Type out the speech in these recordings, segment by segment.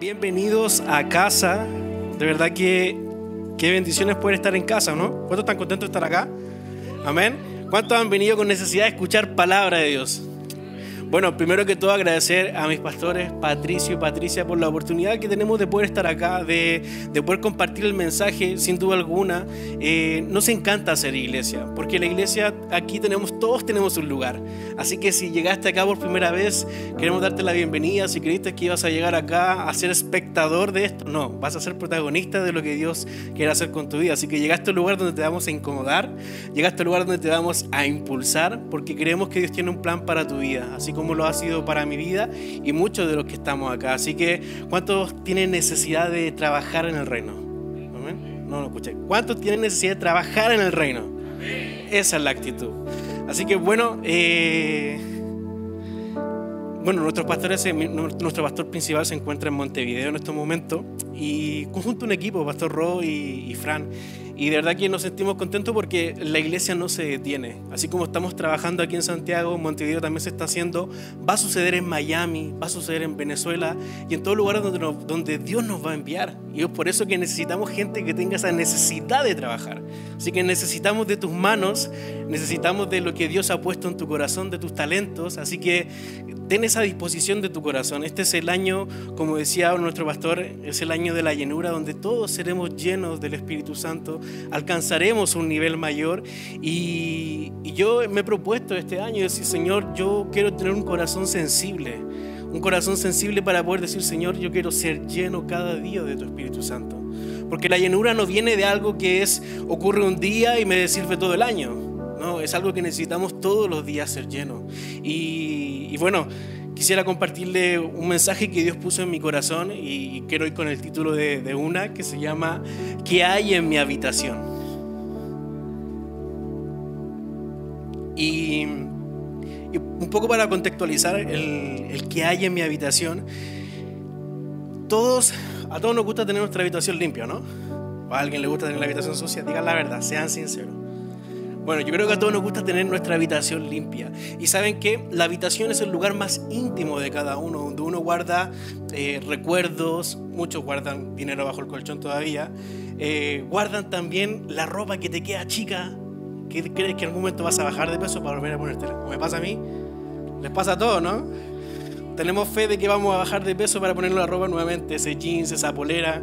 Bienvenidos a casa. De verdad que qué bendiciones poder estar en casa, ¿no? ¿Cuántos están contentos de estar acá? Amén. ¿Cuántos han venido con necesidad de escuchar palabra de Dios? Bueno, primero que todo agradecer a mis pastores, Patricio y Patricia, por la oportunidad que tenemos de poder estar acá, de, de poder compartir el mensaje, sin duda alguna. Eh, nos encanta hacer iglesia, porque la iglesia aquí tenemos, todos tenemos un lugar. Así que si llegaste acá por primera vez, queremos darte la bienvenida. Si creíste que ibas a llegar acá a ser espectador de esto, no, vas a ser protagonista de lo que Dios quiere hacer con tu vida. Así que llegaste al lugar donde te vamos a incomodar, llegaste al lugar donde te vamos a impulsar, porque creemos que Dios tiene un plan para tu vida. Así como lo ha sido para mi vida y muchos de los que estamos acá. Así que, ¿cuántos tienen necesidad de trabajar en el reino? No lo escuché. ¿Cuántos tienen necesidad de trabajar en el reino? Esa es la actitud. Así que, bueno, eh, bueno, nuestro pastor, principal se encuentra en Montevideo en estos momentos y conjunto un equipo, Pastor Ro y Fran. Y de verdad que nos sentimos contentos porque la iglesia no se detiene. Así como estamos trabajando aquí en Santiago, Montevideo también se está haciendo, va a suceder en Miami, va a suceder en Venezuela y en todos lugares donde, donde Dios nos va a enviar. Y es por eso que necesitamos gente que tenga esa necesidad de trabajar. Así que necesitamos de tus manos, necesitamos de lo que Dios ha puesto en tu corazón, de tus talentos. Así que ten esa disposición de tu corazón. Este es el año, como decía nuestro pastor, es el año de la llenura, donde todos seremos llenos del Espíritu Santo, alcanzaremos un nivel mayor. Y, yo me he propuesto este año decir, Señor, yo quiero tener un corazón sensible, un corazón sensible para poder decir, Señor, yo quiero ser lleno cada día de tu Espíritu Santo. Porque la llenura no viene de algo que es ocurre un día y me sirve todo el año. No, es algo que necesitamos todos los días ser lleno. Y, bueno, quisiera compartirle un mensaje que Dios puso en mi corazón y quiero ir con el título de, una que se llama ¿Qué hay en mi habitación? Y, un poco para contextualizar el, el que hay en mi habitación, todos, a todos nos gusta tener nuestra habitación limpia, ¿no? a alguien le gusta tener la habitación sucia, digan la verdad, sean sinceros. Bueno, yo creo que a todos nos gusta tener nuestra habitación limpia. Y saben que la habitación es el lugar más íntimo de cada uno, donde uno guarda eh, recuerdos, muchos guardan dinero bajo el colchón todavía, eh, guardan también la ropa que te queda chica, que crees que en algún momento vas a bajar de peso para volver a ponértela. Como me pasa a mí, les pasa a todos, ¿no? Tenemos fe de que vamos a bajar de peso para poner la ropa nuevamente, ese jeans, esa polera.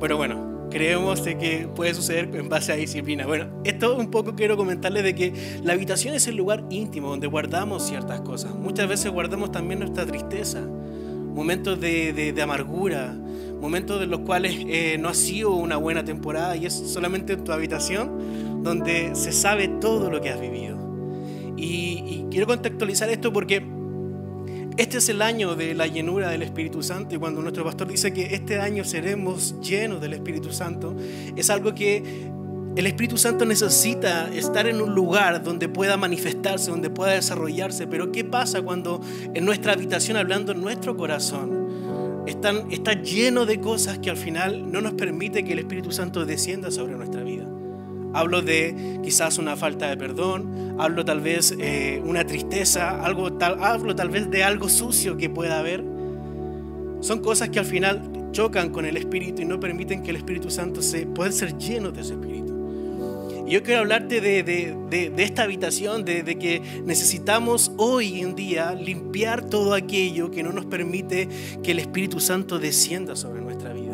Pero bueno, creemos de que puede suceder en base a disciplina. Bueno, esto un poco quiero comentarles de que la habitación es el lugar íntimo donde guardamos ciertas cosas. Muchas veces guardamos también nuestra tristeza, momentos de, amargura, momentos de los cuales eh, no ha sido una buena temporada y es solamente en tu habitación donde se sabe todo lo que has vivido. y, y quiero contextualizar esto porque este es el año de la llenura del Espíritu Santo y cuando nuestro pastor dice que este año seremos llenos del Espíritu Santo, es algo que el Espíritu Santo necesita estar en un lugar donde pueda manifestarse, donde pueda desarrollarse. Pero ¿qué pasa cuando en nuestra habitación, hablando en nuestro corazón, están, está lleno de cosas que al final no nos permite que el Espíritu Santo descienda sobre nuestra vida? Hablo de quizás una falta de perdón, hablo tal vez eh, una tristeza, algo tal, hablo tal vez de algo sucio que pueda haber. Son cosas que al final chocan con el Espíritu y no permiten que el Espíritu Santo se pueda ser lleno de ese Espíritu. Y yo quiero hablarte de, de, de esta habitación, de, que necesitamos hoy en día limpiar todo aquello que no nos permite que el Espíritu Santo descienda sobre nuestra vida.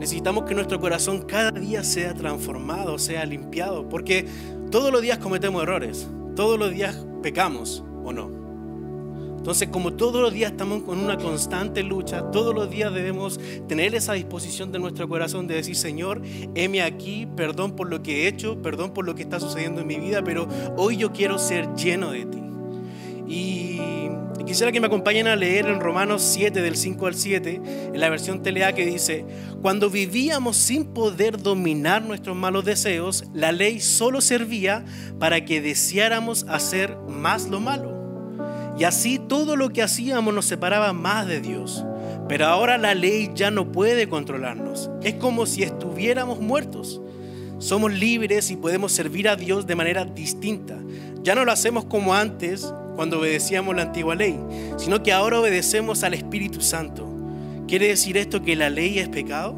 Necesitamos que nuestro corazón cada día sea transformado, sea limpiado, porque todos los días cometemos errores, todos los días pecamos o no. Entonces, como todos los días estamos con una constante lucha, todos los días debemos tener esa disposición de nuestro corazón de decir, Señor, heme aquí, perdón por lo que he hecho, perdón por lo que está sucediendo en mi vida, pero hoy yo quiero ser lleno de ti. Y quisiera que me acompañen a leer en Romanos 7, del 5 al 7, en la versión TLA que dice, cuando vivíamos sin poder dominar nuestros malos deseos, la ley solo servía para que deseáramos hacer más lo malo. Y así todo lo que hacíamos nos separaba más de Dios. Pero ahora la ley ya no puede controlarnos. Es como si estuviéramos muertos. Somos libres y podemos servir a Dios de manera distinta. Ya no lo hacemos como antes, cuando obedecíamos la antigua ley, sino que ahora obedecemos al Espíritu Santo ¿Quiere decir esto que la ley es pecado?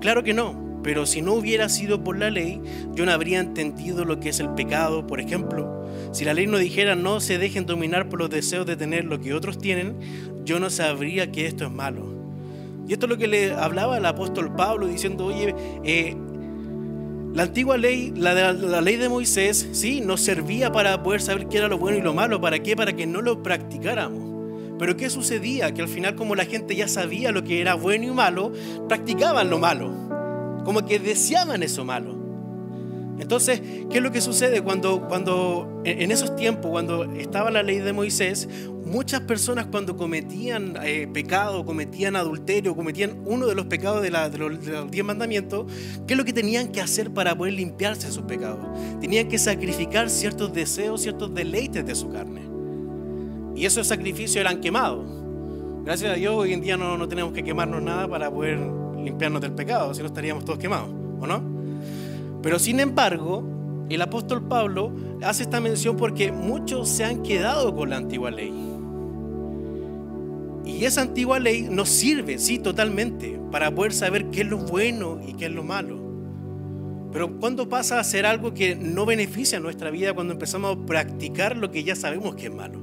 Claro que no, pero si no hubiera sido por la ley, yo no habría entendido lo que es el pecado. Por ejemplo, si la ley no dijera no se dejen dominar por los deseos de tener lo que otros tienen, yo no sabría que esto es malo. Y esto es lo que le hablaba el apóstol Pablo diciendo, oye, eh, la antigua ley, la, ley de Moisés, sí, nos servía para poder saber qué era lo bueno y lo malo. ¿Para qué? Para que no lo practicáramos. Pero ¿qué sucedía? Que al final como la gente ya sabía lo que era bueno y malo, practicaban lo malo como que deseaban eso malo. Entonces, ¿qué es lo que sucede cuando, cuando en esos tiempos, cuando estaba la ley de Moisés, muchas personas cuando cometían eh, pecado, cometían adulterio, cometían uno de los pecados de, de, los, diez mandamientos, ¿qué es lo que tenían que hacer para poder limpiarse de sus pecados? Tenían que sacrificar ciertos deseos, ciertos deleites de su carne. Y esos sacrificios eran quemados. Gracias a Dios hoy en día no, no tenemos que quemarnos nada para poder limpiarnos del pecado, si no estaríamos todos quemados, ¿o no? Pero sin embargo, el apóstol Pablo hace esta mención porque muchos se han quedado con la antigua ley. Y esa antigua ley nos sirve, sí, totalmente, para poder saber qué es lo bueno y qué es lo malo. Pero cuando pasa a ser algo que no beneficia nuestra vida, cuando empezamos a practicar lo que ya sabemos que es malo.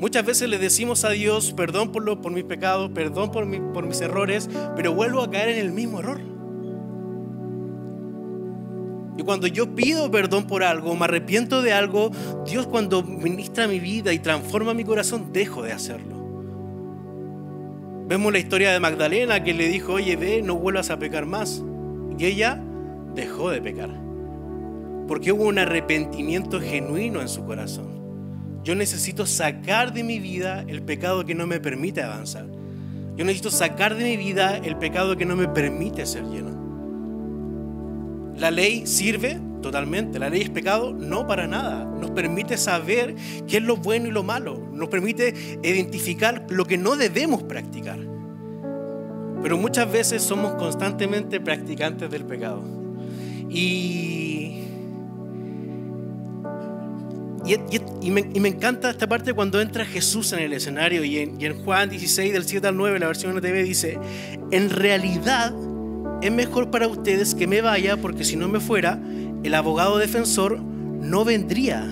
Muchas veces le decimos a Dios, perdón por, mis pecados, perdón por mis errores, pero vuelvo a caer en el mismo error. Y cuando yo pido perdón por algo, me arrepiento de algo, Dios cuando ministra mi vida y transforma mi corazón, dejo de hacerlo. Vemos la historia de Magdalena que le dijo, oye, ve, no vuelvas a pecar más. Y ella dejó de pecar. Porque hubo un arrepentimiento genuino en su corazón. Yo necesito sacar de mi vida el pecado que no me permite avanzar. Yo necesito sacar de mi vida el pecado que no me permite ser lleno. La ley sirve totalmente. La ley es pecado, no para nada. Nos permite saber qué es lo bueno y lo malo. Nos permite identificar lo que no debemos practicar. Pero muchas veces somos constantemente practicantes del pecado. Y y, me, encanta esta parte cuando entra Jesús en el escenario y en, Juan 16 del 7 al 9, la versión NTV dice, en realidad es mejor para ustedes que me vaya porque si no me fuera, el abogado defensor no vendría.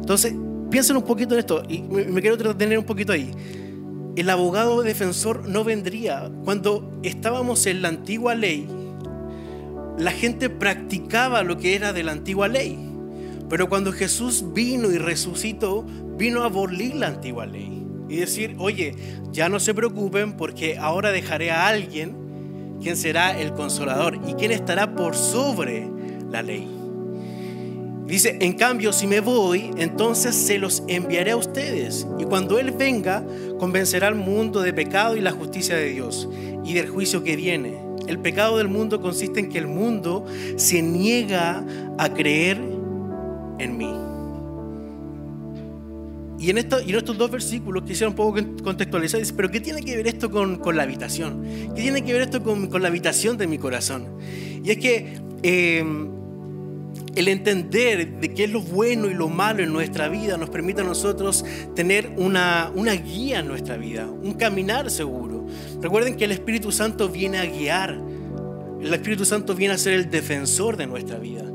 Entonces, piensen un poquito en esto y me, quiero detener un poquito ahí. El abogado defensor no vendría. Cuando estábamos en la antigua ley, la gente practicaba lo que era de la antigua ley. Pero cuando Jesús vino y resucitó, vino a abolir la antigua ley y decir, oye, ya no se preocupen porque ahora dejaré a alguien quien será el consolador y quien estará por sobre la ley. Dice, en cambio, si me voy, entonces se los enviaré a ustedes. Y cuando Él venga, convencerá al mundo de pecado y la justicia de Dios y del juicio que viene. El pecado del mundo consiste en que el mundo se niega a creer en mí. Y en, esto, y en estos dos versículos quisiera un poco contextualizar, dice, pero ¿qué tiene que ver esto con, con la habitación? ¿Qué tiene que ver esto con, con, la habitación de mi corazón? Y es que eh, el entender de qué es lo bueno y lo malo en nuestra vida nos permite a nosotros tener una, una guía en nuestra vida, un caminar seguro. Recuerden que el Espíritu Santo viene a guiar. El Espíritu Santo viene a ser el defensor de nuestra vida.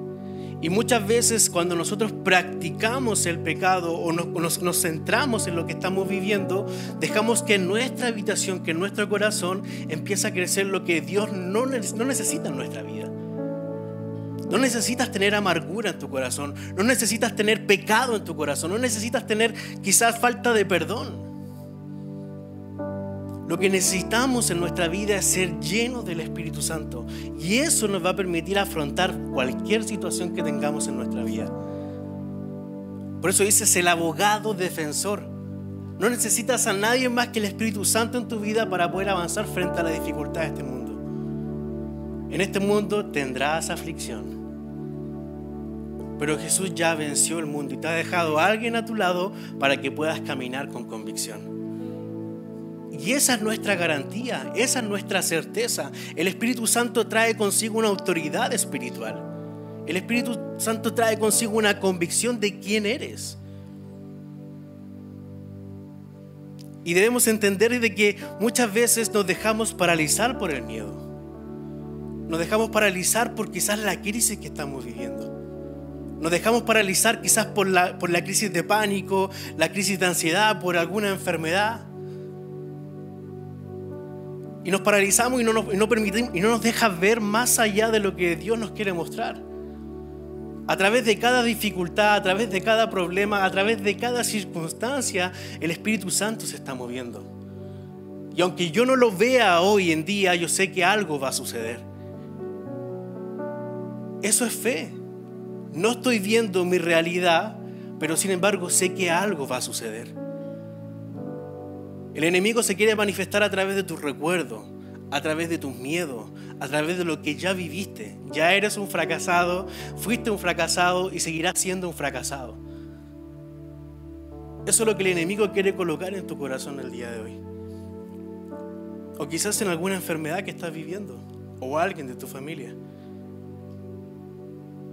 Y muchas veces cuando nosotros practicamos el pecado o nos, centramos en lo que estamos viviendo, dejamos que en nuestra habitación, que en nuestro corazón empiece a crecer lo que Dios no, no necesita en nuestra vida. No necesitas tener amargura en tu corazón, no necesitas tener pecado en tu corazón, no necesitas tener quizás falta de perdón. Lo que necesitamos en nuestra vida es ser llenos del Espíritu Santo. Y eso nos va a permitir afrontar cualquier situación que tengamos en nuestra vida. Por eso dices el abogado defensor. No necesitas a nadie más que el Espíritu Santo en tu vida para poder avanzar frente a la dificultad de este mundo. En este mundo tendrás aflicción. Pero Jesús ya venció el mundo y te ha dejado a alguien a tu lado para que puedas caminar con convicción. Y esa es nuestra garantía, esa es nuestra certeza. El Espíritu Santo trae consigo una autoridad espiritual. El Espíritu Santo trae consigo una convicción de quién eres. Y debemos entender de que muchas veces nos dejamos paralizar por el miedo. Nos dejamos paralizar por quizás la crisis que estamos viviendo. Nos dejamos paralizar quizás por la, por la crisis de pánico, la crisis de ansiedad, por alguna enfermedad. Y nos paralizamos y no nos, y permitimos, y no nos deja ver más allá de lo que Dios nos quiere mostrar. A través de cada dificultad, a través de cada problema, a través de cada circunstancia, el Espíritu Santo se está moviendo. Y aunque yo no lo vea hoy en día, yo sé que algo va a suceder. Eso es fe. No estoy viendo mi realidad, pero sin embargo sé que algo va a suceder. El enemigo se quiere manifestar a través de tus recuerdos, a través de tus miedos, a través de lo que ya viviste. Ya eres un fracasado, fuiste un fracasado y seguirás siendo un fracasado. Eso es lo que el enemigo quiere colocar en tu corazón el día de hoy. O quizás en alguna enfermedad que estás viviendo, o alguien de tu familia.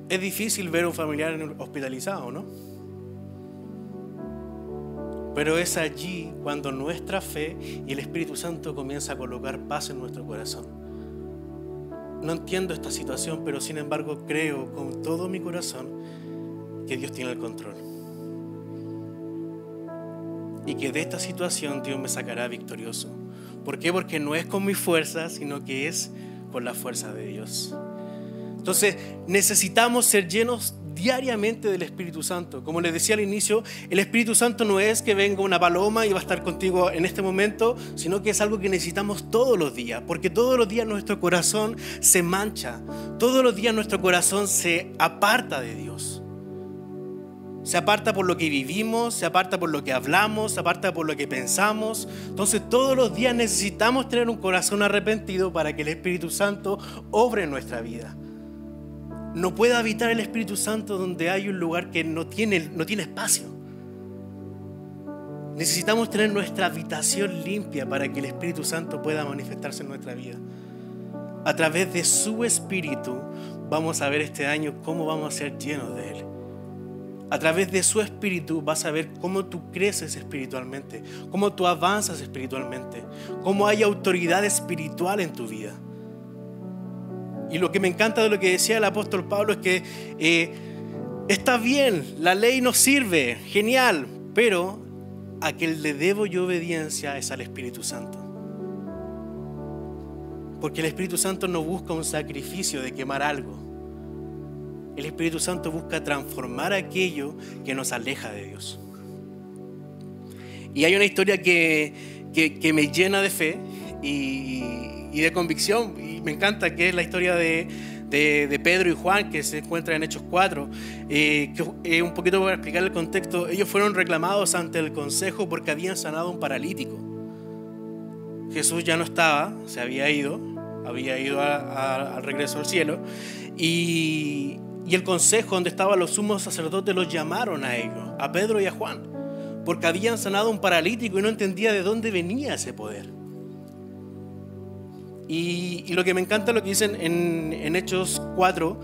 Es difícil ver a un familiar hospitalizado, ¿no? Pero es allí cuando nuestra fe y el Espíritu Santo comienza a colocar paz en nuestro corazón no entiendo esta situación, pero sin embargo creo con todo mi corazón que Dios tiene el control. Y que de esta situación Dios me sacará victorioso. ¿Por qué? Porque no es con mi fuerza, sino que es con la fuerza de Dios. Entonces necesitamos ser llenos diariamente del Espíritu Santo. Como les decía al inicio, el Espíritu Santo no es que venga una paloma y va a estar contigo en este momento, sino que es algo que necesitamos todos los días, porque todos los días nuestro corazón se mancha, todos los días nuestro corazón se aparta de Dios. Se aparta por lo que vivimos, se aparta por lo que hablamos, se aparta por lo que pensamos. Entonces todos los días necesitamos tener un corazón arrepentido para que el Espíritu Santo obre en nuestra vida no puede habitar el Espíritu Santo donde hay un lugar que no tiene, no tiene espacio. Necesitamos tener nuestra habitación limpia para que el Espíritu Santo pueda manifestarse en nuestra vida. A través de su Espíritu vamos a ver este año cómo vamos a ser llenos de Él. A través de su Espíritu vas a ver cómo tú creces espiritualmente, cómo tú avanzas espiritualmente, cómo hay autoridad espiritual en tu vida. Y lo que me encanta de lo que decía el apóstol Pablo es que eh, está bien, la ley nos sirve, genial, pero a quien le debo yo obediencia es al Espíritu Santo. Porque el Espíritu Santo no busca un sacrificio de quemar algo. El Espíritu Santo busca transformar aquello que nos aleja de Dios. Y hay una historia que, que, me llena de fe y, y de convicción me encanta, que es la historia de, Pedro y Juan, que se encuentra en Hechos 4. Eh, que, eh, un poquito para explicar el contexto, ellos fueron reclamados ante el consejo porque habían sanado a un paralítico. Jesús ya no estaba, se había ido, había ido al regreso al cielo. Y, y el consejo donde estaban los sumos sacerdotes los llamaron a ellos, a Pedro y a Juan, porque habían sanado a un paralítico y no entendía de dónde venía ese poder. Y, lo que me encanta lo que dicen en, Hechos 4,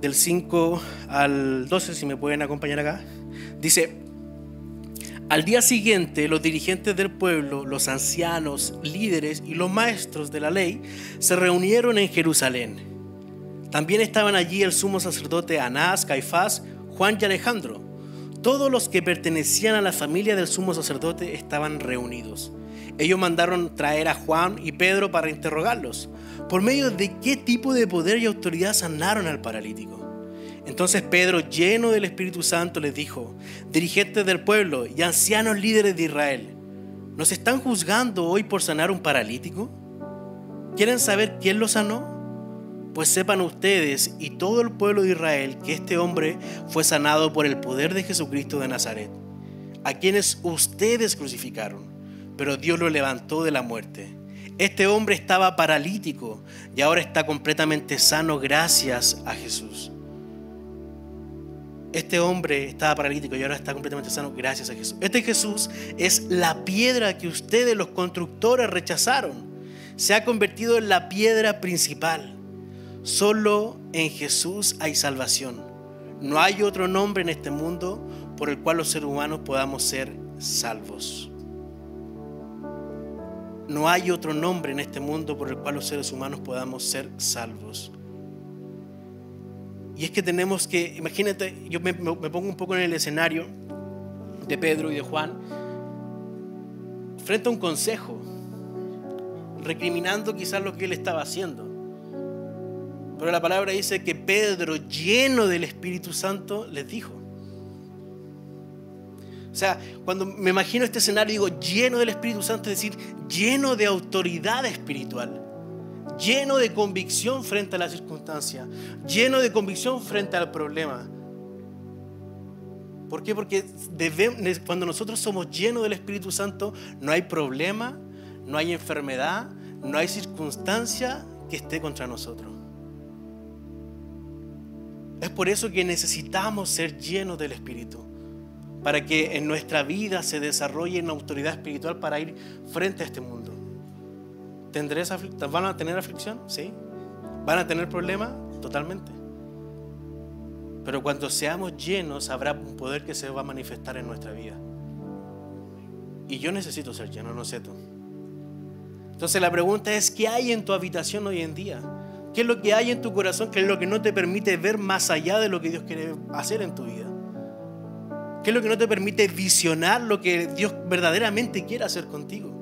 del 5 al 12, si me pueden acompañar acá, dice, al día siguiente los dirigentes del pueblo, los ancianos, líderes y los maestros de la ley se reunieron en Jerusalén. También estaban allí el sumo sacerdote Anás, Caifás, Juan y Alejandro. Todos los que pertenecían a la familia del sumo sacerdote estaban reunidos. Ellos mandaron traer a Juan y Pedro para interrogarlos. ¿Por medio de qué tipo de poder y autoridad sanaron al paralítico? Entonces Pedro, lleno del Espíritu Santo, les dijo, dirigentes del pueblo y ancianos líderes de Israel, ¿nos están juzgando hoy por sanar un paralítico? ¿Quieren saber quién lo sanó? Pues sepan ustedes y todo el pueblo de Israel que este hombre fue sanado por el poder de Jesucristo de Nazaret, a quienes ustedes crucificaron pero Dios lo levantó de la muerte. Este hombre estaba paralítico y ahora está completamente sano gracias a Jesús. Este hombre estaba paralítico y ahora está completamente sano gracias a Jesús. Este Jesús es la piedra que ustedes los constructores rechazaron. Se ha convertido en la piedra principal. Solo en Jesús hay salvación. No hay otro nombre en este mundo por el cual los seres humanos podamos ser salvos. No hay otro nombre en este mundo por el cual los seres humanos podamos ser salvos. Y es que tenemos que, imagínate, yo me, pongo un poco en el escenario de Pedro y de Juan, frente a un consejo, recriminando quizás lo que él estaba haciendo. Pero la palabra dice que Pedro, lleno del Espíritu Santo, les dijo. O sea, cuando me imagino este escenario, digo lleno del Espíritu Santo, es decir, lleno de autoridad espiritual, lleno de convicción frente a la circunstancia, lleno de convicción frente al problema. ¿Por qué? Porque cuando nosotros somos llenos del Espíritu Santo, no hay problema, no hay enfermedad, no hay circunstancia que esté contra nosotros. Es por eso que necesitamos ser llenos del Espíritu, para que en nuestra vida se desarrolle una autoridad espiritual para ir frente a este mundo. ¿Van a tener aflicción? Sí. ¿Van a tener problemas? Totalmente. Pero cuando seamos llenos, habrá un poder que se va a manifestar en nuestra vida. Y yo necesito ser lleno, no sé tú. Entonces la pregunta es, ¿qué hay en tu habitación hoy en día? ¿Qué es lo que hay en tu corazón? ¿Qué es lo que no te permite ver más allá de lo que Dios quiere hacer en tu vida? ¿Qué es lo que no te permite visionar lo que Dios verdaderamente quiere hacer contigo?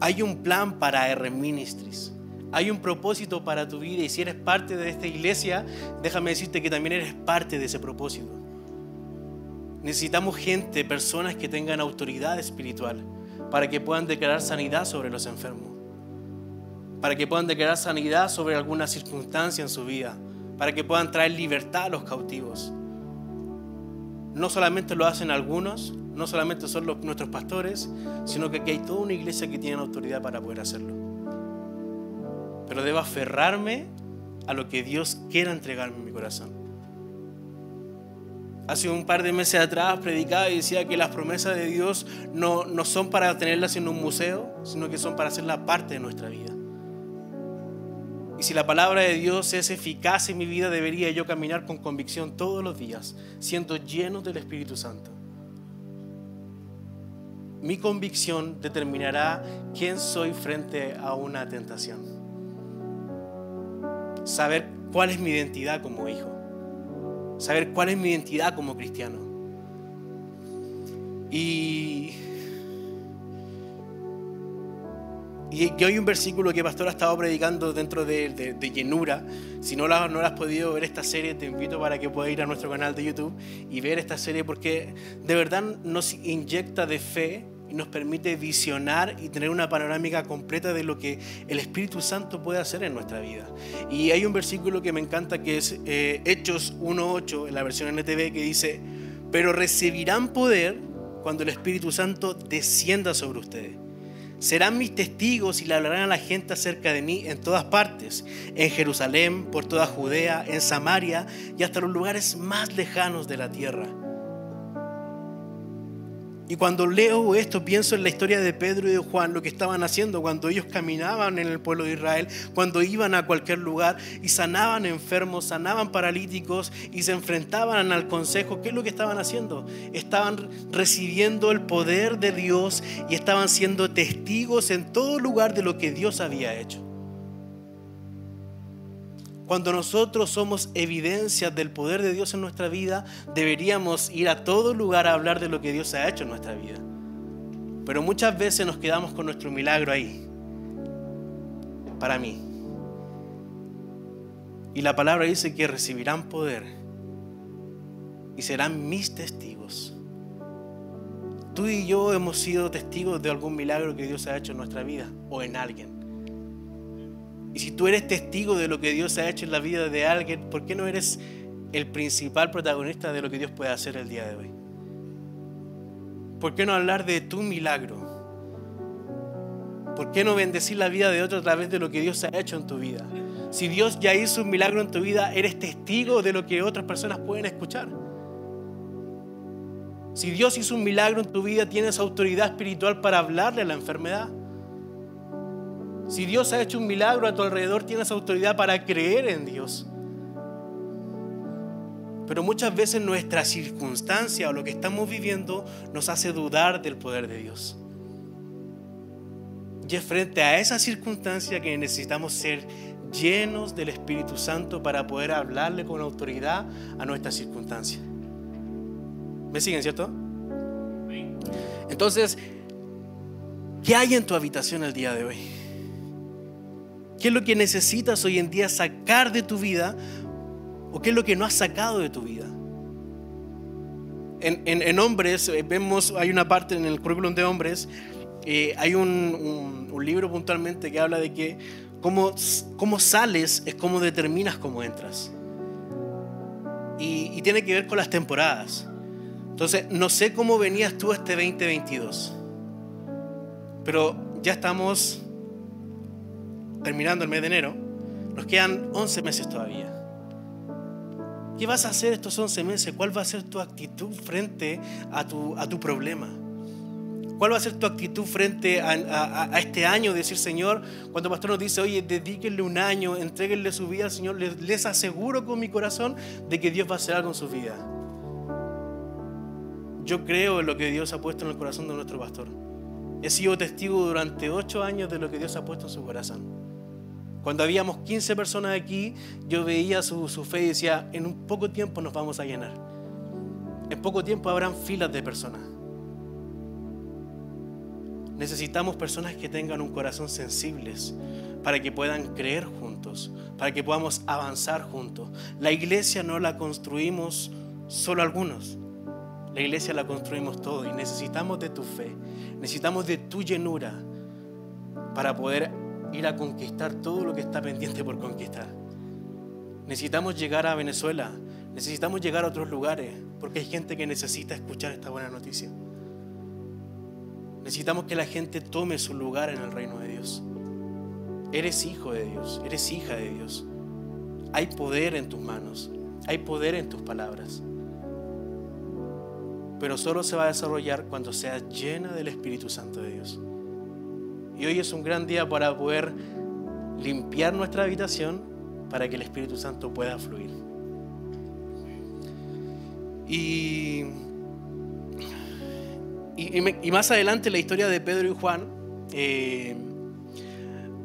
Hay un plan para R Ministries. Hay un propósito para tu vida y si eres parte de esta iglesia, déjame decirte que también eres parte de ese propósito. Necesitamos gente, personas que tengan autoridad espiritual para que puedan declarar sanidad sobre los enfermos para que puedan declarar sanidad sobre alguna circunstancia en su vida, para que puedan traer libertad a los cautivos. No solamente lo hacen algunos, no solamente son nuestros pastores, sino que aquí hay toda una iglesia que tiene autoridad para poder hacerlo. Pero debo aferrarme a lo que Dios quiera entregarme en mi corazón. Hace un par de meses atrás predicaba y decía que las promesas de Dios no, no son para tenerlas en un museo, sino que son para hacerlas parte de nuestra vida. Y si la palabra de Dios es eficaz en mi vida, debería yo caminar con convicción todos los días, siendo lleno del Espíritu Santo. Mi convicción determinará quién soy frente a una tentación. Saber cuál es mi identidad como hijo. Saber cuál es mi identidad como cristiano. Y Y, hay un versículo que Pastor ha estado predicando dentro de, llenura. Si no, la, no has podido ver esta serie, te invito para que puedas ir a nuestro canal de YouTube y ver esta serie porque de verdad nos inyecta de fe y nos permite visionar y tener una panorámica completa de lo que el Espíritu Santo puede hacer en nuestra vida. Y hay un versículo que me encanta que es eh, Hechos 1.8 en la versión NTV que dice, pero recibirán poder cuando el Espíritu Santo descienda sobre ustedes serán mis testigos y le hablarán a la gente acerca de mí en todas partes, en Jerusalén, por toda Judea, en Samaria y hasta los lugares más lejanos de la tierra. Y cuando leo esto, pienso en la historia de Pedro y de Juan, lo que estaban haciendo cuando ellos caminaban en el pueblo de Israel, cuando iban a cualquier lugar y sanaban enfermos, sanaban paralíticos y se enfrentaban al consejo. ¿Qué es lo que estaban haciendo? Estaban recibiendo el poder de Dios y estaban siendo testigos en todo lugar de lo que Dios había hecho. Cuando nosotros somos evidencias del poder de Dios en nuestra vida, deberíamos ir a todo lugar a hablar de lo que Dios ha hecho en nuestra vida. Pero muchas veces nos quedamos con nuestro milagro ahí. Para mí. Y la palabra dice que recibirán poder y serán mis testigos. Tú y yo hemos sido testigos de algún milagro que Dios ha hecho en nuestra vida o en alguien. Y si tú eres testigo de lo que Dios ha hecho en la vida de alguien, ¿por qué no eres el principal protagonista de lo que Dios puede hacer el día de hoy? ¿Por qué no hablar de tu milagro? ¿Por qué no bendecir la vida de otro a través de lo que Dios ha hecho en tu vida? Si Dios ya hizo un milagro en tu vida, eres testigo de lo que otras personas pueden escuchar. Si Dios hizo un milagro en tu vida, tienes autoridad espiritual para hablarle a la enfermedad. Si Dios ha hecho un milagro a tu alrededor, tienes autoridad para creer en Dios. Pero muchas veces nuestra circunstancia o lo que estamos viviendo nos hace dudar del poder de Dios. Y es frente a esa circunstancia que necesitamos ser llenos del Espíritu Santo para poder hablarle con autoridad a nuestra circunstancia. ¿Me siguen, cierto? Entonces, ¿qué hay en tu habitación el día de hoy? ¿Qué es lo que necesitas hoy en día sacar de tu vida o qué es lo que no has sacado de tu vida? En, hombres, eh, vemos, hay una parte en el currículum de hombres, eh, hay un, libro puntualmente que habla de que cómo, cómo sales es cómo determinas cómo entras. Y tiene que ver con las temporadas. Entonces, no sé cómo venías tú este 2022, pero ya estamos terminando el mes de enero, nos quedan 11 meses todavía. ¿Qué vas a hacer estos 11 meses? ¿Cuál va a ser tu actitud frente a tu, a tu problema? ¿Cuál va a ser tu actitud frente a, este año? Decir, Señor, cuando el pastor nos dice, oye, dedíquenle un año, entreguenle su vida al Señor, les, aseguro con mi corazón de que Dios va a hacer algo en su vida. Yo creo en lo que Dios ha puesto en el corazón de nuestro pastor. He sido testigo durante ocho años de lo que Dios ha puesto en su corazón. Cuando habíamos 15 personas aquí, yo veía su, fe y decía, en un poco tiempo nos vamos a llenar. En poco tiempo habrán filas de personas. Necesitamos personas que tengan un corazón sensibles para que puedan creer juntos, para que podamos avanzar juntos. La iglesia no la construimos solo algunos. La iglesia la construimos todos y necesitamos de tu fe, necesitamos de tu llenura para poder ir a conquistar todo lo que está pendiente por conquistar. Necesitamos llegar a Venezuela, necesitamos llegar a otros lugares, porque hay gente que necesita escuchar esta buena noticia. Necesitamos que la gente tome su lugar en el reino de Dios. Eres hijo de Dios, eres hija de Dios. Hay poder en tus manos, hay poder en tus palabras. Pero solo se va a desarrollar cuando seas llena del Espíritu Santo de Dios. Y hoy es un gran día para poder limpiar nuestra habitación para que el Espíritu Santo pueda fluir. Y, y, más adelante la historia de Pedro y Juan eh,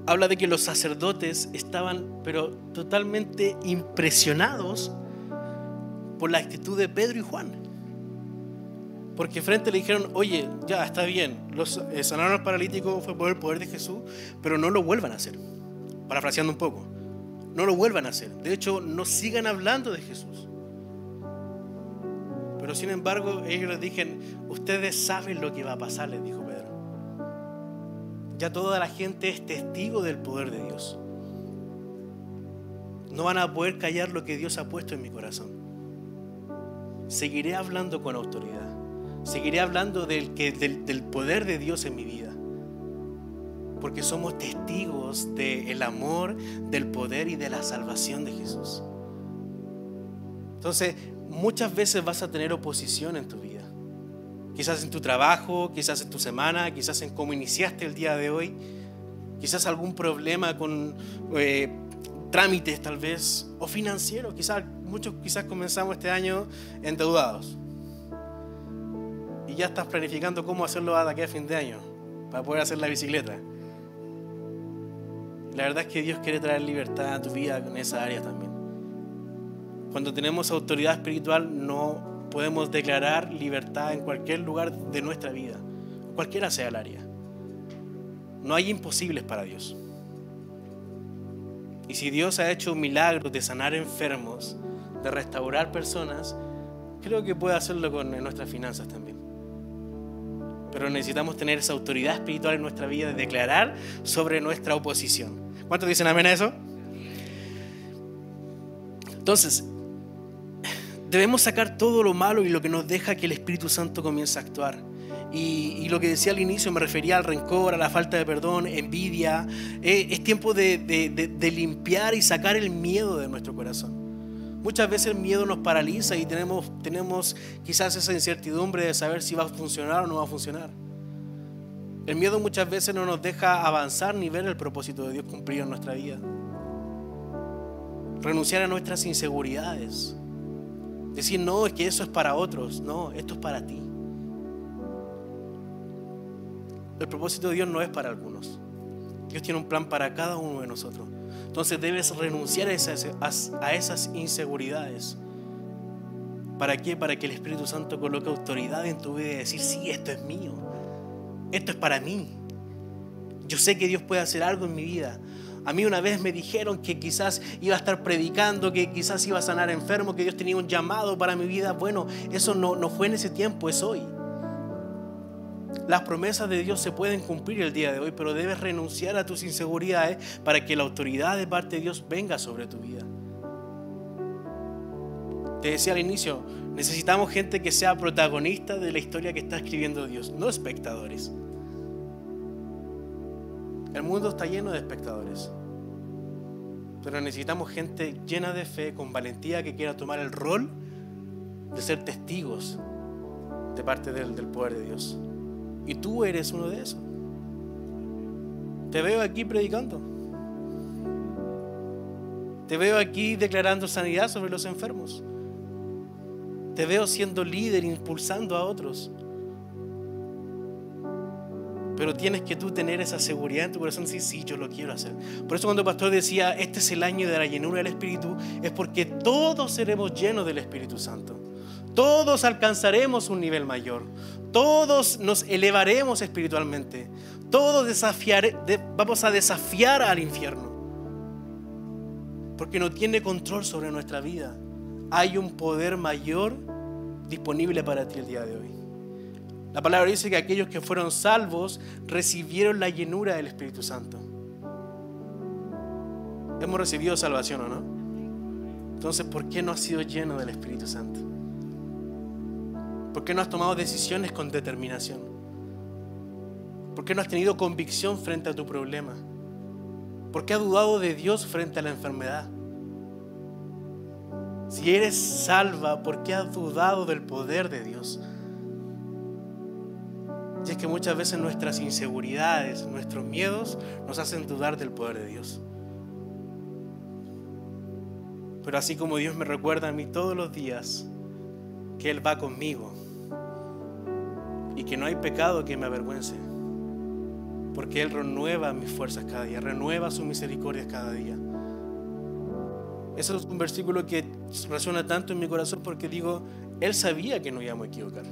habla de que los sacerdotes estaban pero totalmente impresionados por la actitud de Pedro y Juan. Porque frente le dijeron, oye, ya está bien, los eh, sanaron al paralítico fue por el poder de Jesús, pero no lo vuelvan a hacer. Parafraseando un poco, no lo vuelvan a hacer. De hecho, no sigan hablando de Jesús. Pero sin embargo, ellos les dijeron, ustedes saben lo que va a pasar, les dijo Pedro. Ya toda la gente es testigo del poder de Dios. No van a poder callar lo que Dios ha puesto en mi corazón. Seguiré hablando con autoridad. Seguiré hablando del, poder de Dios en mi vida. Porque somos testigos del amor, del poder y de la salvación de Jesús. Entonces, muchas veces vas a tener oposición en tu vida. Quizás en tu trabajo, quizás en tu semana, quizás en cómo iniciaste el día de hoy. Quizás algún problema con eh, trámites tal vez, o financiero. Quizás muchos quizás comenzamos este año endeudados ya estás planificando cómo hacerlo a aquí a fin de año para poder hacer la bicicleta. La verdad es que Dios quiere traer libertad a tu vida en esa área también. Cuando tenemos autoridad espiritual no podemos declarar libertad en cualquier lugar de nuestra vida, cualquiera sea el área. No hay imposibles para Dios. Y si Dios ha hecho milagros de sanar enfermos, de restaurar personas, creo que puede hacerlo con nuestras finanzas también. Pero necesitamos tener esa autoridad espiritual en nuestra vida de declarar sobre nuestra oposición. ¿Cuántos dicen amén a eso? Entonces, debemos sacar todo lo malo y lo que nos deja que el Espíritu Santo comience a actuar. Y, lo que decía al inicio me refería al rencor, a la falta de perdón, envidia. Eh, es tiempo de, de limpiar y sacar el miedo de nuestro corazón. Muchas veces el miedo nos paraliza y tenemos, tenemos quizás esa incertidumbre de saber si va a funcionar o no va a funcionar. El miedo muchas veces no nos deja avanzar ni ver el propósito de Dios cumplir en nuestra vida. Renunciar a nuestras inseguridades. Decir, no, es que eso es para otros. No, esto es para ti. El propósito de Dios no es para algunos. Dios tiene un plan para cada uno de nosotros. Entonces debes renunciar a esas, a esas inseguridades. ¿Para qué? Para que el Espíritu Santo coloque autoridad en tu vida y decir, sí, esto es mío. Esto es para mí. Yo sé que Dios puede hacer algo en mi vida. A mí una vez me dijeron que quizás iba a estar predicando, que quizás iba a sanar enfermo, que Dios tenía un llamado para mi vida. Bueno, eso no, no fue en ese tiempo, es hoy. Las promesas de Dios se pueden cumplir el día de hoy, pero debes renunciar a tus inseguridades para que la autoridad de parte de Dios venga sobre tu vida. Te decía al inicio, necesitamos gente que sea protagonista de la historia que está escribiendo Dios, no espectadores. El mundo está lleno de espectadores, pero necesitamos gente llena de fe, con valentía, que quiera tomar el rol de ser testigos de parte del, poder de Dios. Y tú eres uno de esos. Te veo aquí predicando. Te veo aquí declarando sanidad sobre los enfermos. Te veo siendo líder, impulsando a otros. Pero tienes que tú tener esa seguridad en tu corazón, sí, sí, yo lo quiero hacer. Por eso cuando el pastor decía, este es el año de la llenura del Espíritu, es porque todos seremos llenos del Espíritu Santo. Todos alcanzaremos un nivel mayor. Todos nos elevaremos espiritualmente. Todos vamos a desafiar al infierno. Porque no tiene control sobre nuestra vida. Hay un poder mayor disponible para ti el día de hoy. La palabra dice que aquellos que fueron salvos recibieron la llenura del Espíritu Santo. Hemos recibido salvación o no? Entonces, ¿por qué no has sido lleno del Espíritu Santo? ¿Por qué no has tomado decisiones con determinación? ¿Por qué no has tenido convicción frente a tu problema? ¿Por qué has dudado de Dios frente a la enfermedad? Si eres salva, ¿por qué has dudado del poder de Dios? Y es que muchas veces nuestras inseguridades, nuestros miedos nos hacen dudar del poder de Dios. Pero así como Dios me recuerda a mí todos los días que Él va conmigo, y que no hay pecado que me avergüence, porque Él renueva mis fuerzas cada día, renueva su misericordia cada día. Ese es un versículo que resuena tanto en mi corazón porque digo, Él sabía que no íbamos a equivocar.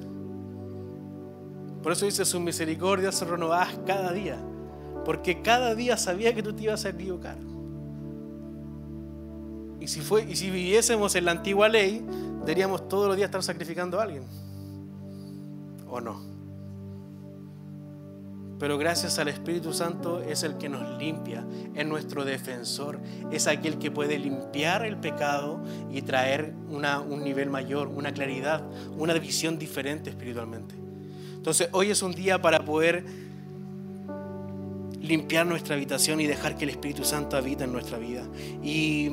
Por eso dice, su misericordia se renovaba cada día, porque cada día sabía que tú te ibas a equivocar. Y si, fue, y si viviésemos en la antigua ley, deberíamos todos los días estar sacrificando a alguien. ¿O no? Pero gracias al Espíritu Santo es el que nos limpia, es nuestro defensor, es aquel que puede limpiar el pecado y traer un nivel mayor, una claridad, una visión diferente espiritualmente. Entonces hoy es un día para poder limpiar nuestra habitación y dejar que el Espíritu Santo habita en nuestra vida. Y,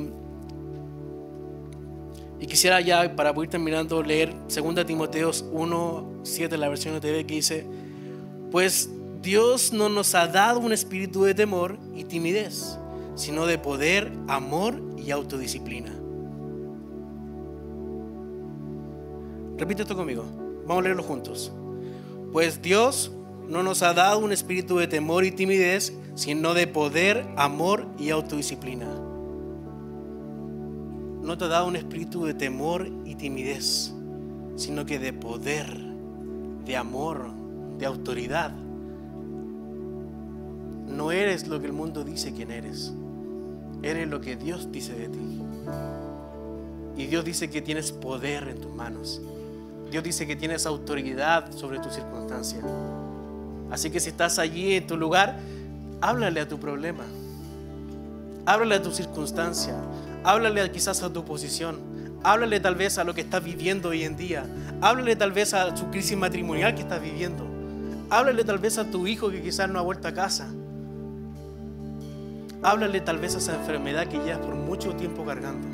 y quisiera ya, para poder terminando, leer 2 Timoteos 1, 7, la versión de TV, que dice, pues Dios no nos ha dado un espíritu de temor y timidez, sino de poder, amor y autodisciplina. Repite esto conmigo. Vamos a leerlo juntos. Pues Dios no nos ha dado un espíritu de temor y timidez, sino de poder, amor y autodisciplina. No te ha dado un espíritu de temor y timidez, sino que de poder, de amor, de autoridad no eres lo que el mundo dice quién eres. Eres lo que Dios dice de ti. Y Dios dice que tienes poder en tus manos. Dios dice que tienes autoridad sobre tu circunstancia. Así que si estás allí en tu lugar, háblale a tu problema. Háblale a tu circunstancia. Háblale quizás a tu posición. Háblale tal vez a lo que estás viviendo hoy en día. Háblale tal vez a su crisis matrimonial que estás viviendo. Háblale tal vez a tu hijo que quizás no ha vuelto a casa. Háblale tal vez a esa enfermedad que llevas por mucho tiempo cargando.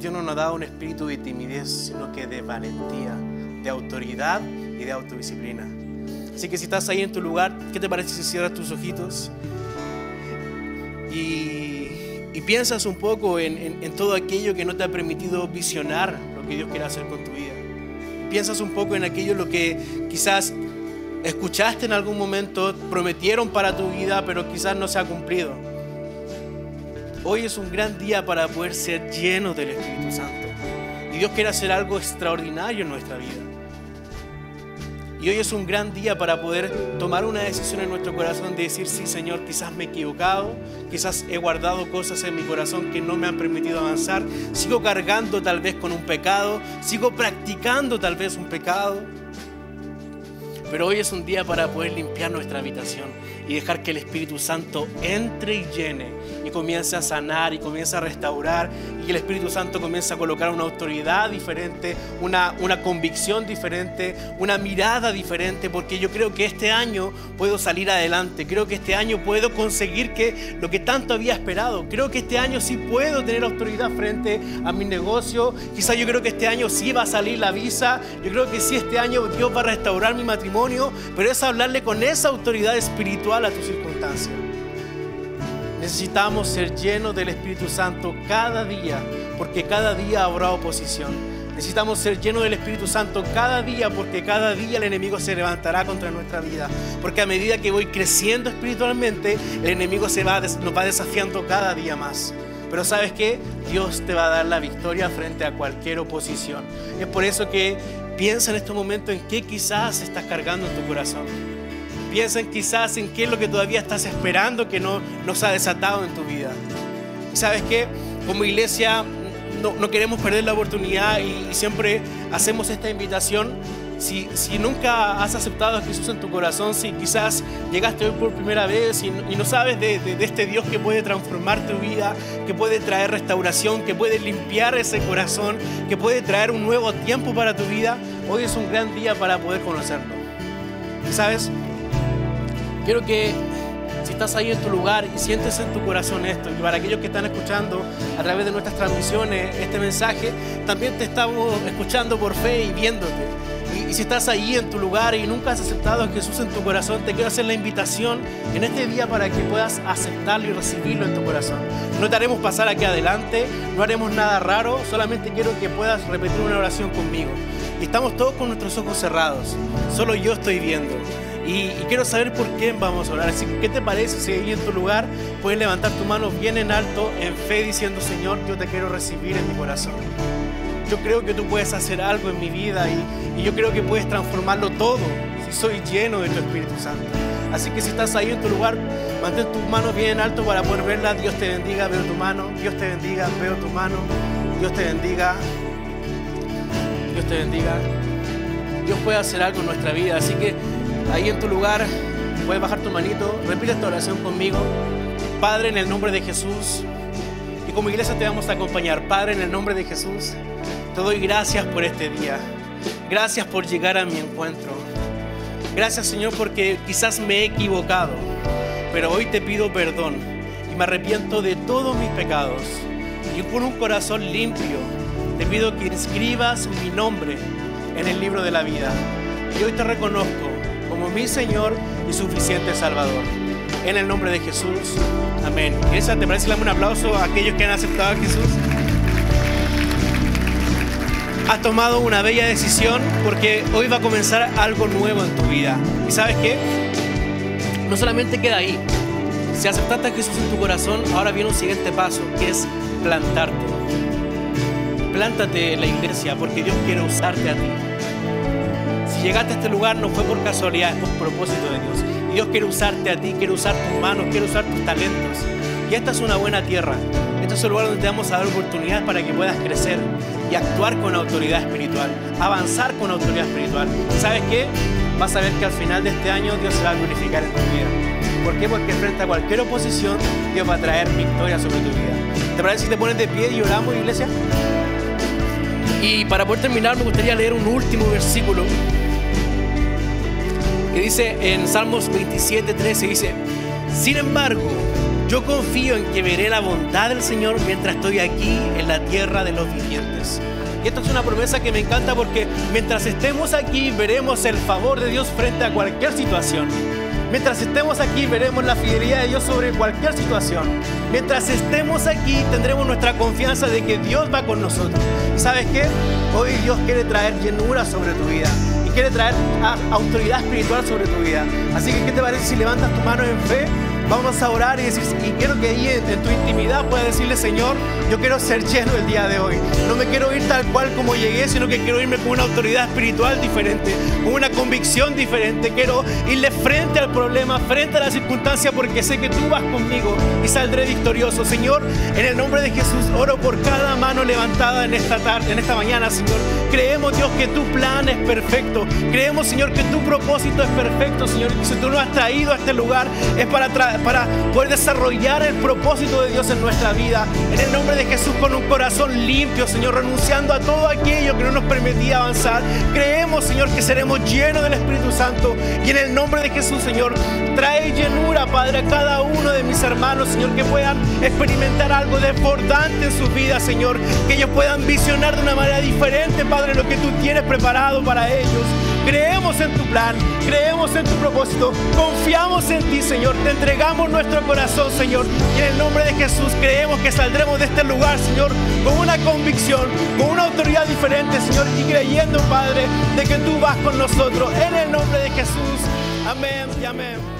Dios no nos dado un espíritu de timidez, sino que de valentía, de autoridad y de autodisciplina. Así que si estás ahí en tu lugar, ¿qué te parece si cierras tus ojitos y, piensas un poco en, en todo aquello que no te ha permitido visionar lo que Dios quiere hacer con tu vida? Piensas un poco en aquello lo que quizás escuchaste en algún momento, prometieron para tu vida, pero quizás no se ha cumplido. Hoy es un gran día para poder ser lleno del Espíritu Santo. Y Dios quiere hacer algo extraordinario en nuestra vida. Y hoy es un gran día para poder tomar una decisión en nuestro corazón de decir, sí Señor, quizás me he equivocado, quizás he guardado cosas en mi corazón que no me han permitido avanzar, sigo cargando tal vez con un pecado, sigo practicando tal vez un pecado. Pero hoy es un día para poder limpiar nuestra habitación y dejar que el Espíritu Santo entre y llene y comience a sanar y comience a restaurar y el Espíritu Santo comience a colocar una autoridad diferente, una, una convicción diferente, una mirada diferente, porque yo creo que este año puedo salir adelante, creo que este año puedo conseguir que lo que tanto había esperado, creo que este año sí puedo tener autoridad frente a mi negocio, quizás yo creo que este año sí va a salir la visa, yo creo que sí este año Dios va a restaurar mi matrimonio, pero es hablarle con esa autoridad espiritual a tu circunstancia. Necesitamos ser llenos del Espíritu Santo cada día, porque cada día habrá oposición. Necesitamos ser llenos del Espíritu Santo cada día, porque cada día el enemigo se levantará contra nuestra vida. Porque a medida que voy creciendo espiritualmente, el enemigo se va, nos va desafiando cada día más. Pero sabes qué? Dios te va a dar la victoria frente a cualquier oposición. Es por eso que piensa en este momento en qué quizás estás cargando en tu corazón. Piensen quizás en qué es lo que todavía estás esperando que no, nos ha desatado en tu vida. ¿Y sabes qué? Como iglesia no, queremos perder la oportunidad y, siempre hacemos esta invitación. Si, si, nunca has aceptado a Jesús en tu corazón, si quizás llegaste hoy por primera vez y, no sabes de, de, este Dios que puede transformar tu vida, que puede traer restauración, que puede limpiar ese corazón, que puede traer un nuevo tiempo para tu vida, hoy es un gran día para poder conocerlo. ¿Sabes? Quiero que si estás ahí en tu lugar y sientes en tu corazón esto, y para aquellos que están escuchando a través de nuestras transmisiones este mensaje, también te estamos escuchando por fe y viéndote. Y, si estás ahí en tu lugar y nunca has aceptado a Jesús en tu corazón, te quiero hacer la invitación en este día para que puedas aceptarlo y recibirlo en tu corazón. No te haremos pasar aquí adelante, no haremos nada raro, solamente quiero que puedas repetir una oración conmigo. Y estamos todos con nuestros ojos cerrados, solo yo estoy viendo. Y, quiero saber por qué vamos a orar. Así que, ¿qué te parece si ahí en tu lugar puedes levantar tu mano bien en alto, en fe, diciendo, Señor, yo te quiero recibir en mi corazón? Yo creo que tú puedes hacer algo en mi vida y, y yo creo que puedes transformarlo todo si soy lleno de tu Espíritu Santo. Así que si estás ahí en tu lugar, mantén tus manos bien en alto para poder verla. Dios te bendiga, veo tu mano. Dios te bendiga, veo tu mano. Dios te bendiga. Dios te bendiga. Dios puede hacer algo en nuestra vida. Así que ahí en tu lugar, puedes bajar tu manito, repite esta oración conmigo. Padre, en el nombre de Jesús, y como iglesia te vamos a acompañar. Padre, en el nombre de Jesús, te doy gracias por este día. Gracias por llegar a mi encuentro. Gracias Señor porque quizás me he equivocado, pero hoy te pido perdón y me arrepiento de todos mis pecados. Y con un corazón limpio, te pido que inscribas mi nombre en el libro de la vida. Y hoy te reconozco como mi Señor y suficiente Salvador. En el nombre de Jesús. Amén. Esa te parece un aplauso a aquellos que han aceptado a Jesús. Has tomado una bella decisión porque hoy va a comenzar algo nuevo en tu vida. ¿Y sabes qué? No solamente queda ahí. Si aceptaste a Jesús en tu corazón, ahora viene un siguiente paso, que es plantarte. Plántate en la iglesia porque Dios quiere usarte a ti llegaste a este lugar no fue por casualidad, es por propósito de Dios. Y Dios quiere usarte a ti, quiere usar tus manos, quiere usar tus talentos. Y esta es una buena tierra. Este es el lugar donde te vamos a dar oportunidades para que puedas crecer y actuar con autoridad espiritual, avanzar con autoridad espiritual. ¿Sabes qué? Vas a ver que al final de este año Dios se va a glorificar en tu vida. ¿Por qué? Porque frente a cualquier oposición, Dios va a traer victoria sobre tu vida. ¿Te parece si te pones de pie y oramos, iglesia? Y para poder terminar, me gustaría leer un último versículo que dice en Salmos 27, 13, dice, sin embargo, yo confío en que veré la bondad del Señor mientras estoy aquí en la tierra de los vivientes. Y esto es una promesa que me encanta porque mientras estemos aquí veremos el favor de Dios frente a cualquier situación. Mientras estemos aquí veremos la fidelidad de Dios sobre cualquier situación. Mientras estemos aquí tendremos nuestra confianza de que Dios va con nosotros. ¿Y sabes qué? Hoy Dios quiere traer llenura sobre tu vida quiere traer autoridad espiritual sobre tu vida. Así que, ¿qué te parece si levantas tu mano en fe? Vamos a orar y decir, y quiero que ahí en, tu intimidad puedas decirle, Señor, yo quiero ser lleno el día de hoy. No me quiero ir tal cual como llegué, sino que quiero irme con una autoridad espiritual diferente, con una convicción diferente. Quiero irle frente al problema, frente a la circunstancia, porque sé que tú vas conmigo y saldré victorioso. Señor, en el nombre de Jesús, oro por cada mano levantada en esta tarde, en esta mañana, Señor. Creemos, Dios, que tu plan es perfecto. Creemos, Señor, que tu propósito es perfecto, Señor. Y si tú nos has traído a este lugar, es para traer para poder desarrollar el propósito de Dios en nuestra vida. En el nombre de Jesús, con un corazón limpio, Señor, renunciando a todo aquello que no nos permitía avanzar. Creemos, Señor, que seremos llenos del Espíritu Santo. Y en el nombre de Jesús, Señor, trae llenura, Padre, a cada uno de mis hermanos, Señor, que puedan experimentar algo desbordante en su vida, Señor. Que ellos puedan visionar de una manera diferente, Padre, lo que tú tienes preparado para ellos. Creemos en tu plan, creemos en tu propósito, confiamos en ti, Señor. Te entregamos nuestro corazón, Señor. Y en el nombre de Jesús creemos que saldremos de este lugar, Señor, con una convicción, con una autoridad diferente, Señor, y creyendo, Padre, de que tú vas con nosotros. En el nombre de Jesús. Amén y amén.